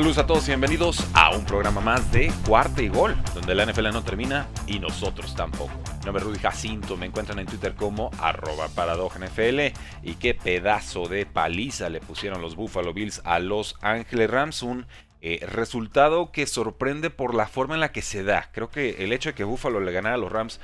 Saludos a todos y bienvenidos a un programa más de Cuarta y Gol, donde la NFL no termina y nosotros tampoco. Mi nombre es Rudy Jacinto, me encuentran en Twitter como arroba NFL y qué pedazo de paliza le pusieron los Buffalo Bills a Los Ángeles Rams, un eh, resultado que sorprende por la forma en la que se da. Creo que el hecho de que Buffalo le ganara a los Rams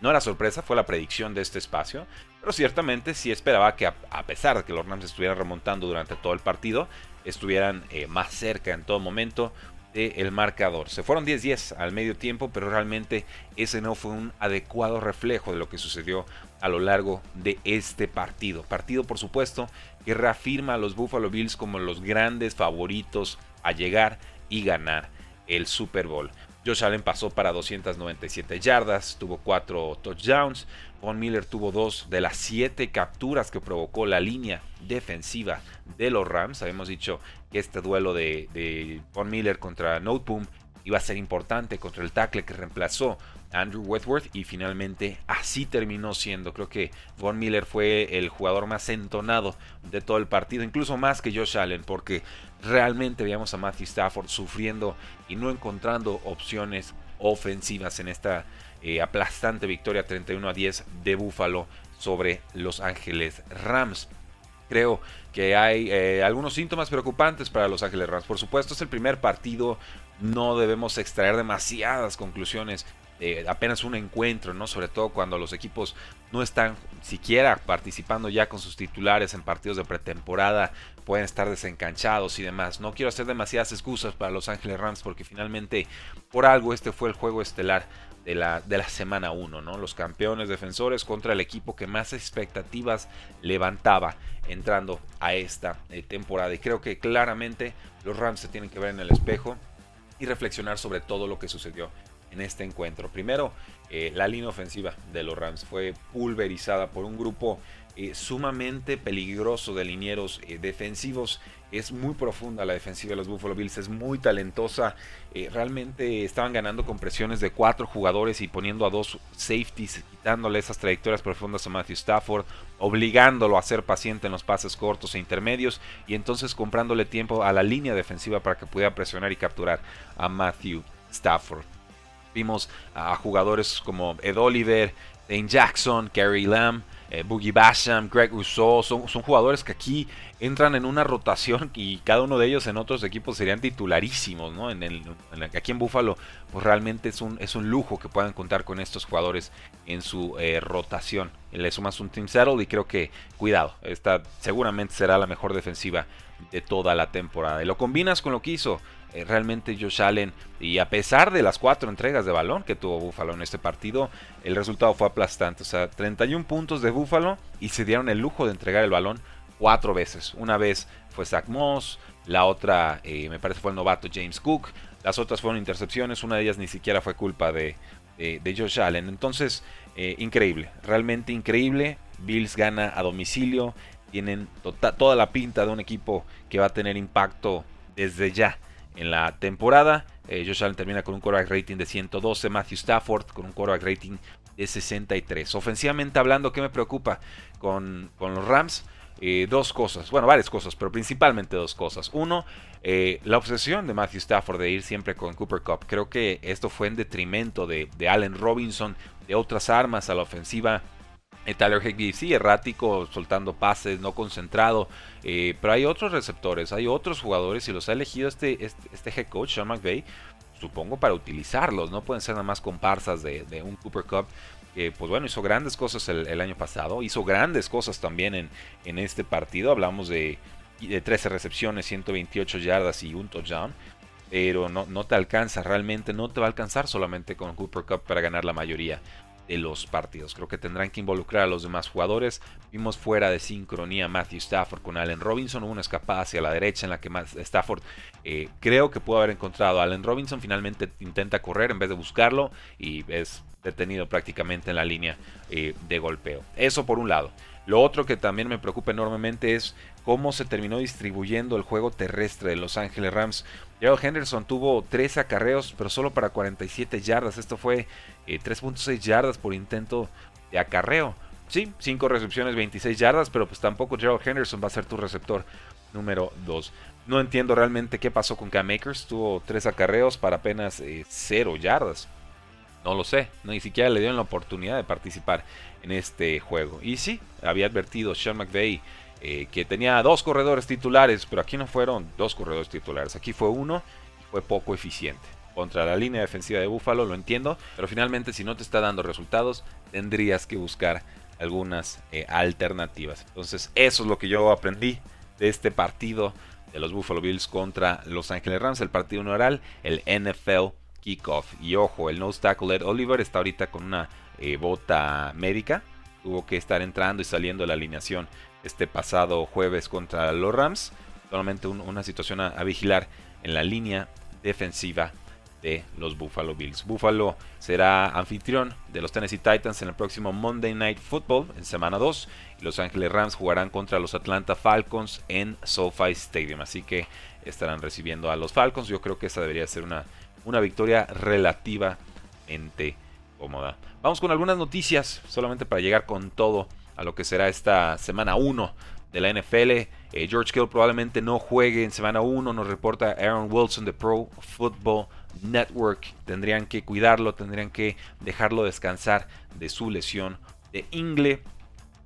no era sorpresa, fue la predicción de este espacio, pero ciertamente sí esperaba que a pesar de que los Rams estuvieran remontando durante todo el partido, estuvieran eh, más cerca en todo momento del marcador. Se fueron 10-10 al medio tiempo, pero realmente ese no fue un adecuado reflejo de lo que sucedió a lo largo de este partido. Partido, por supuesto, que reafirma a los Buffalo Bills como los grandes favoritos a llegar y ganar el Super Bowl. Josh Allen pasó para 297 yardas, tuvo 4 touchdowns. Von Miller tuvo dos de las 7 capturas que provocó la línea defensiva de los Rams. Habíamos dicho que este duelo de, Von Miller contra Noteboom iba a ser importante contra el tackle que reemplazó Andrew Wentworth y finalmente así terminó siendo. Creo que Von Miller fue el jugador más entonado de todo el partido, incluso más que Josh Allen, porque realmente veíamos a Matthew Stafford sufriendo y no encontrando opciones ofensivas en esta eh, aplastante victoria 31 a 10 de Buffalo sobre Los Ángeles Rams. Creo que hay eh, algunos síntomas preocupantes para Los Ángeles Rams. Por supuesto, es el primer partido, no debemos extraer demasiadas conclusiones apenas un encuentro, ¿no? Sobre todo cuando los equipos no están siquiera participando ya con sus titulares en partidos de pretemporada, pueden estar desencanchados y demás. No quiero hacer demasiadas excusas para Los Ángeles Rams porque finalmente por algo este fue el juego estelar de la, de la semana 1, ¿no? Los campeones defensores contra el equipo que más expectativas levantaba entrando a esta eh, temporada. Y creo que claramente los Rams se tienen que ver en el espejo y reflexionar sobre todo lo que sucedió en este encuentro. Primero, eh, la línea ofensiva de los Rams fue pulverizada por un grupo eh, sumamente peligroso de linieros eh, defensivos. Es muy profunda la defensiva de los Buffalo Bills, es muy talentosa. realmente estaban ganando con presiones de cuatro jugadores y poniendo a dos safeties, quitándole esas trayectorias profundas a Matthew Stafford, obligándolo a ser paciente en los pases cortos e intermedios y entonces comprándole tiempo a la línea defensiva para que pudiera presionar y capturar a Matthew Stafford. Vimos a jugadores como Ed Oliver, Dane Jackson, Gary Lamb, eh, Boogie Basham, Greg Rousseau. Son, jugadores que aquí entran en una rotación y cada uno de ellos en otros equipos serían titularísimos. ¿no? En el, aquí en Buffalo, pues realmente es un, es un lujo que puedan contar con estos jugadores en su eh, rotación. Le sumas un Team Settle y creo que, cuidado, esta seguramente será la mejor defensiva de toda la temporada. Y lo combinas con lo que hizo eh, realmente Josh Allen. Y a pesar de las cuatro entregas de balón que tuvo Buffalo en este partido, el resultado fue aplastante. O sea, 31 puntos de Buffalo y se dieron el lujo de entregar el balón cuatro veces. Una vez fue Zach Moss, la otra eh, me parece fue el novato James Cook. Las otras fueron intercepciones, una de ellas ni siquiera fue culpa de, de, Josh Allen. Entonces, eh, increíble, realmente increíble. Bills gana a domicilio, tienen tota, toda la pinta de un equipo que va a tener impacto desde ya en la temporada. Eh, Josh Allen termina con un quarterback rating de 112, Matthew Stafford con un quarterback rating de 63. Ofensivamente hablando, ¿qué me preocupa con, los Rams? Eh, dos cosas, bueno, varias cosas, pero principalmente dos cosas. Uno, eh, la obsesión de Matthew Stafford de ir siempre con Cooper Cup. Creo que esto fue en detrimento de, Allen Robinson, de otras armas a la ofensiva Tyler Higbee sí, errático, soltando pases, no concentrado. Eh, pero hay otros receptores, hay otros jugadores y los ha elegido este, este, este, head coach, Sean McVay, supongo para utilizarlos. No pueden ser nada más comparsas de, un Cooper Cup. Que, pues bueno, hizo grandes cosas el, año pasado. Hizo grandes cosas también en, en este partido. Hablamos de, de 13 recepciones, 128 yardas y un touchdown. pero no, no te alcanza, realmente no te va a alcanzar solamente con Cooper Cup para ganar la mayoría de los partidos. Creo que tendrán que involucrar a los demás jugadores. Vimos fuera de sincronía Matthew Stafford con Allen Robinson. Hubo una escapada hacia la derecha en la que Stafford eh, creo que pudo haber encontrado a Allen Robinson. Finalmente intenta correr en vez de buscarlo y es detenido prácticamente en la línea eh, de golpeo. Eso por un lado. Lo otro que también me preocupa enormemente es cómo se terminó distribuyendo el juego terrestre de Los Ángeles Rams. Gerald Henderson tuvo 3 acarreos, pero solo para 47 yardas. Esto fue 3.6 eh, yardas por intento de acarreo. Sí, 5 recepciones, 26 yardas, pero pues tampoco Gerald Henderson va a ser tu receptor número 2. No entiendo realmente qué pasó con Cam Akers. Tuvo 3 acarreos para apenas 0 eh, yardas. No lo sé, ni siquiera le dieron la oportunidad de participar en este juego. Y sí, había advertido Sean McVay eh, que tenía dos corredores titulares, pero aquí no fueron dos corredores titulares, aquí fue uno y fue poco eficiente. Contra la línea defensiva de Buffalo, lo entiendo, pero finalmente si no te está dando resultados, tendrías que buscar algunas eh, alternativas. Entonces, eso es lo que yo aprendí de este partido de los Buffalo Bills contra Los Ángeles Rams, el partido oral, el NFL kickoff. Y ojo, el nose tackle Ed Oliver está ahorita con una eh, bota médica. Tuvo que estar entrando y saliendo de la alineación este pasado jueves contra los Rams. Solamente una situación a, vigilar en la línea defensiva de los Buffalo Bills. Buffalo será anfitrión de los Tennessee Titans en el próximo Monday Night Football en semana 2 y Los Ángeles Rams jugarán contra los Atlanta Falcons en SoFi Stadium. Así que estarán recibiendo a los Falcons. Yo creo que esa debería ser una, una victoria relativamente cómoda. Vamos con algunas noticias, solamente para llegar con todo a lo que será esta semana 1 de la NFL. Eh, George Kittle probablemente no juegue en semana 1, nos reporta Aaron Wilson de Pro Football Network. Tendrían que cuidarlo, tendrían que dejarlo descansar de su lesión de ingle.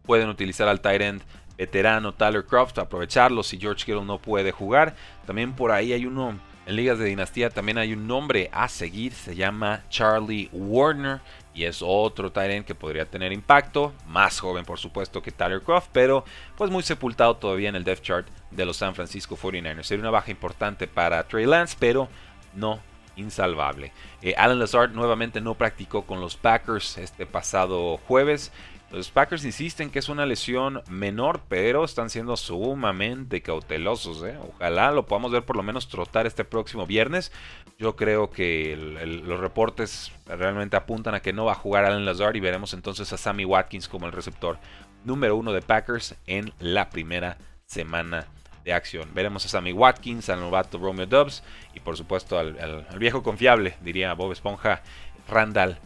Pueden utilizar al tight end veterano Tyler Croft, aprovecharlo si George Kittle no puede jugar. También por ahí hay uno en ligas de dinastía también hay un nombre a seguir, se llama Charlie Warner y es otro Tyrant que podría tener impacto, más joven por supuesto que Tyler Croft, pero pues muy sepultado todavía en el depth chart de los San Francisco 49ers. Sería una baja importante para Trey Lance, pero no insalvable. Eh, Alan Lazard nuevamente no practicó con los Packers este pasado jueves. Los Packers insisten que es una lesión menor, pero están siendo sumamente cautelosos. ¿eh? Ojalá lo podamos ver por lo menos trotar este próximo viernes. Yo creo que los reportes realmente apuntan a que no va a jugar Alan Lazard y veremos entonces a Sammy Watkins como el receptor número uno de Packers en la primera semana de acción. Veremos a Sammy Watkins, al novato Romeo Dubs y por supuesto al, al viejo confiable, diría Bob Esponja, Randall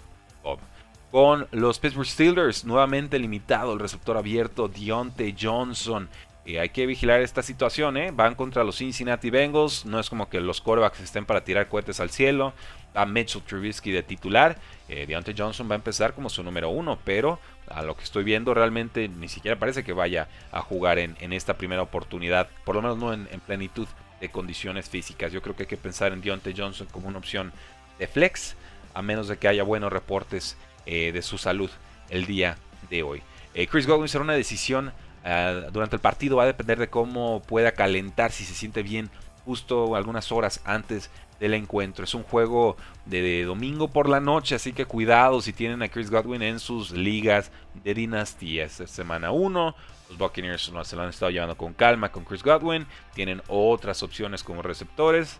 Bob con los Pittsburgh Steelers. Nuevamente limitado el receptor abierto Deontay Johnson. Hay que vigilar esta situación, ¿eh? Van contra los Cincinnati Bengals. No es como que los corebacks estén para tirar cohetes al cielo. A Mitchell Trubisky de titular. Eh, Deontay Johnson va a empezar como su número uno. Pero a lo que estoy viendo, realmente ni siquiera parece que vaya a jugar en, esta primera oportunidad. Por lo menos no en, en, plenitud de condiciones físicas. Yo creo que hay que pensar en Deontay Johnson como una opción de flex. A menos de que haya buenos reportes eh, de su salud el día de hoy. Eh, Chris Godwin será una decisión ah, durante el partido, va a depender de cómo pueda calentar, si se siente bien justo algunas horas antes del encuentro. Es un juego de, domingo por la noche, así que cuidado si tienen a Chris Godwin en sus ligas de dinastía. Esta semana 1, los Buccaneers se lo han estado llevando con calma con Chris Godwin. Tienen otras opciones como receptores.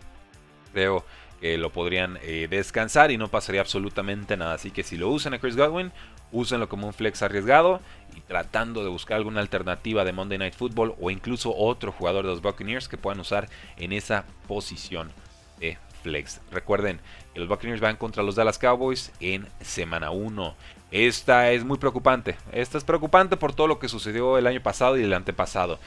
Creo que lo podrían eh, descansar y no pasaría absolutamente nada. Así que si lo usan a Chris Godwin, úsenlo como un flex arriesgado y tratando de buscar alguna alternativa de Monday Night Football o incluso otro jugador de los Buccaneers que puedan usar en esa posición de flex. Recuerden que los Buccaneers van contra los Dallas Cowboys en semana 1. Esta es muy preocupante. Esta es preocupante por todo lo que sucedió el año pasado y el antepasado.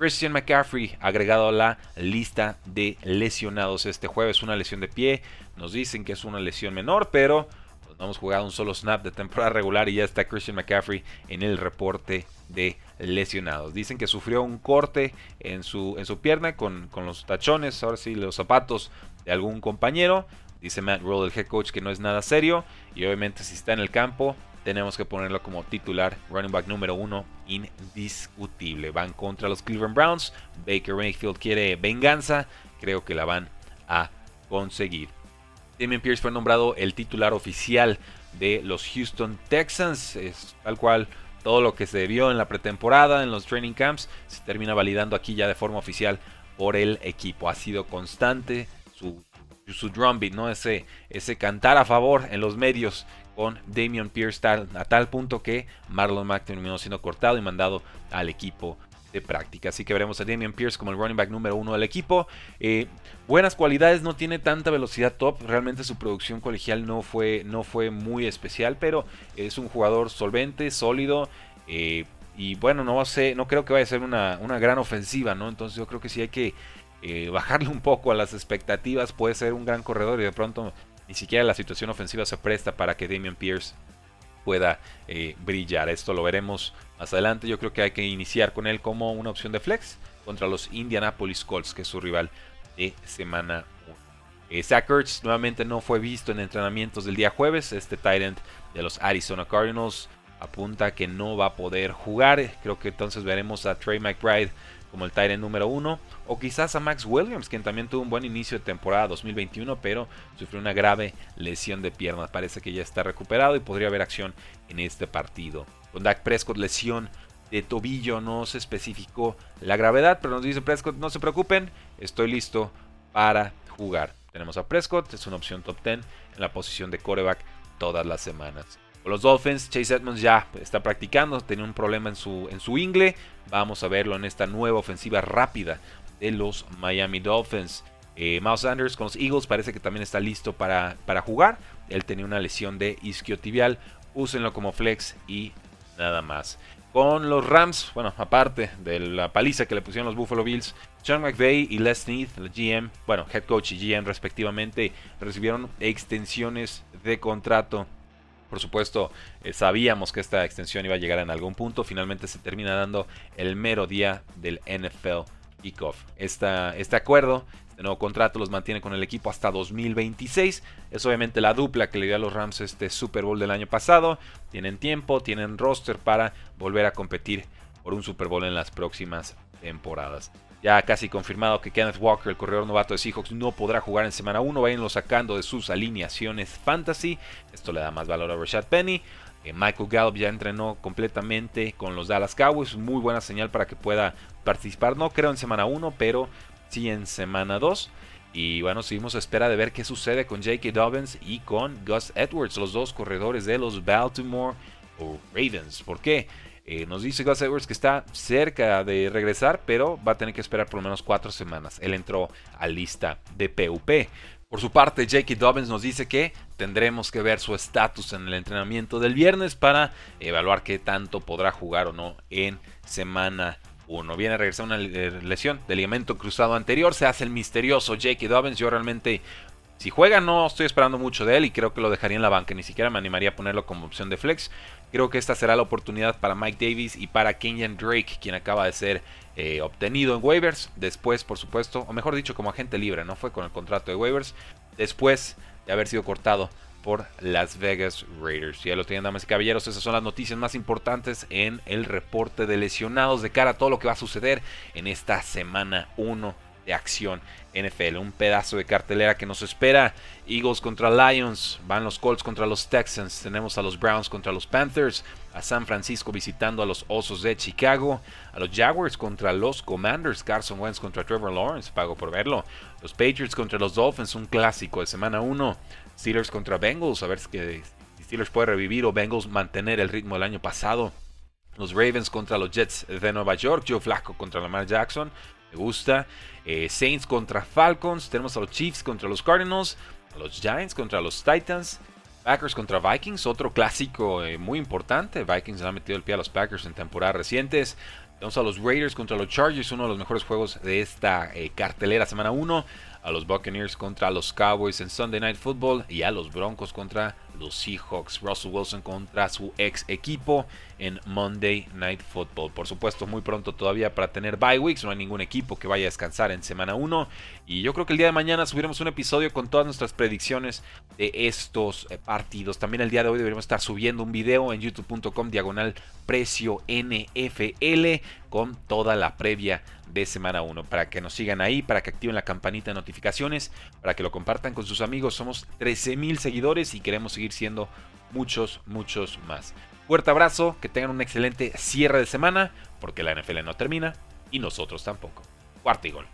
Christian McCaffrey agregado a la lista de lesionados este jueves. Una lesión de pie. Nos dicen que es una lesión menor, pero pues, no hemos jugado un solo snap de temporada regular y ya está Christian McCaffrey en el reporte de lesionados. Dicen que sufrió un corte en su, en su pierna con, con los tachones, ahora sí, los zapatos de algún compañero. Dice Matt Roll, el head coach, que no es nada serio. Y obviamente si está en el campo, tenemos que ponerlo como titular, running back número uno, indiscutible. Van contra los Cleveland Browns. Baker Mayfield quiere venganza. Creo que la van a conseguir. Damien Pierce fue nombrado el titular oficial de los Houston Texans, es tal cual todo lo que se vio en la pretemporada, en los training camps, se termina validando aquí ya de forma oficial por el equipo. Ha sido constante su, su drumbeat, ¿no? ese, ese cantar a favor en los medios con Damian Pierce a tal punto que Marlon Mack terminó siendo cortado y mandado al equipo de práctica. Así que veremos a Damian Pierce como el running back número uno del equipo. Eh, buenas cualidades, no tiene tanta velocidad top. Realmente su producción colegial no fue, no fue muy especial, pero es un jugador solvente, sólido. Eh, y bueno, no sé, no creo que vaya a ser una, gran ofensiva, ¿no? Entonces yo creo que sí hay que eh, bajarle un poco a las expectativas. Puede ser un gran corredor y de pronto ni siquiera la situación ofensiva se presta para que Damian Pierce pueda brillar. Esto lo veremos más adelante yo creo que hay que iniciar con él como una opción de flex contra los Indianapolis Colts, que es su rival de semana 1. Eh, nuevamente no fue visto en entrenamientos del día jueves. Este tight de los Arizona Cardinals apunta que no va a poder jugar. Creo que entonces veremos a Trey McBride como el Tyrant número uno, o quizás a Max Williams, quien también tuvo un buen inicio de temporada 2021, pero sufrió una grave lesión de piernas. Parece que ya está recuperado y podría haber acción en este partido. Con Dak Prescott, lesión de tobillo, no se especificó la gravedad, pero nos dice Prescott, no se preocupen, estoy listo para jugar. Tenemos a Prescott, es una opción top 10 en la posición de coreback todas las semanas. Los Dolphins, Chase Edmonds ya está practicando, tenía un problema en su, en su ingle. Vamos a verlo en esta nueva ofensiva rápida de los Miami Dolphins. Eh, Miles Sanders con los Eagles parece que también está listo para, para jugar. Él tenía una lesión de isquiotibial. Úsenlo como flex y nada más. Con los Rams, bueno, aparte de la paliza que le pusieron los Buffalo Bills, Sean McVay y Les Smith, el GM, bueno, head coach y GM respectivamente, recibieron extensiones de contrato por supuesto, eh, sabíamos que esta extensión iba a llegar en algún punto. Finalmente se termina dando el mero día del NFL Kickoff. este acuerdo, este nuevo contrato los mantiene con el equipo hasta 2026. Es obviamente la dupla que le dio a los Rams este Super Bowl del año pasado. Tienen tiempo, tienen roster para volver a competir por un Super Bowl en las próximas temporadas. Ya casi confirmado que Kenneth Walker, el corredor novato de Seahawks, no podrá jugar en semana 1. Vayanlo sacando de sus alineaciones fantasy. Esto le da más valor a Rashad Penny. Eh, Michael Gallup ya entrenó completamente con los Dallas Cowboys. Muy buena señal para que pueda participar. No creo en semana 1, pero sí en semana 2. Y bueno, seguimos a espera de ver qué sucede con J.K. Dobbins y con Gus Edwards, los dos corredores de los Baltimore Ravens. ¿Por qué? Eh, nos dice Gus Edwards que está cerca de regresar, pero va a tener que esperar por lo menos cuatro semanas. Él entró a lista de PUP. Por su parte, J.K. Dobbins nos dice que tendremos que ver su estatus en el entrenamiento del viernes para evaluar qué tanto podrá jugar o no en semana 1. Viene a regresar una lesión de ligamento cruzado anterior. Se hace el misterioso J.K. Dobbins. Yo realmente si juega no estoy esperando mucho de él y creo que lo dejaría en la banca. Ni siquiera me animaría a ponerlo como opción de flex. Creo que esta será la oportunidad para Mike Davis y para Kenyan Drake, quien acaba de ser eh, obtenido en waivers. Después, por supuesto, o mejor dicho, como agente libre, no fue con el contrato de waivers. Después de haber sido cortado por Las Vegas Raiders. Ya lo tienen, damas y caballeros, esas son las noticias más importantes en el reporte de lesionados de cara a todo lo que va a suceder en esta semana 1 acción NFL. Un pedazo de cartelera que nos espera. Eagles contra Lions, van los Colts contra los Texans, tenemos a los Browns contra los Panthers, a San Francisco visitando a los Osos de Chicago, a los Jaguars contra los Commanders, Carson Wentz contra Trevor Lawrence, pago por verlo, los Patriots contra los Dolphins, un clásico de semana 1, Steelers contra Bengals, a ver si Steelers puede revivir o Bengals mantener el ritmo del año pasado. Los Ravens contra los Jets de Nueva York, Joe Flacco contra Lamar Jackson, me gusta. Eh, Saints contra Falcons. Tenemos a los Chiefs contra los Cardinals. A los Giants contra los Titans. Packers contra Vikings, otro clásico eh, muy importante. Vikings le ha metido el pie a los Packers en temporadas recientes. Tenemos a los Raiders contra los Chargers, uno de los mejores juegos de esta eh, cartelera semana 1 a los Buccaneers contra los Cowboys en Sunday Night Football y a los Broncos contra los Seahawks. Russell Wilson contra su ex equipo en Monday Night Football. Por supuesto, muy pronto todavía para tener bye weeks. No hay ningún equipo que vaya a descansar en semana 1. Y yo creo que el día de mañana subiremos un episodio con todas nuestras predicciones de estos eh, partidos. También el día de hoy deberíamos estar subiendo un video en youtube.com diagonal precio NFL con toda la previa de semana 1. Para que nos sigan ahí, para que activen la campanita de notificaciones, para que lo compartan con sus amigos. Somos 13 mil seguidores y queremos siendo muchos, muchos más. Fuerte abrazo, que tengan un excelente cierre de semana, porque la NFL no termina y nosotros tampoco. Cuarto y gol.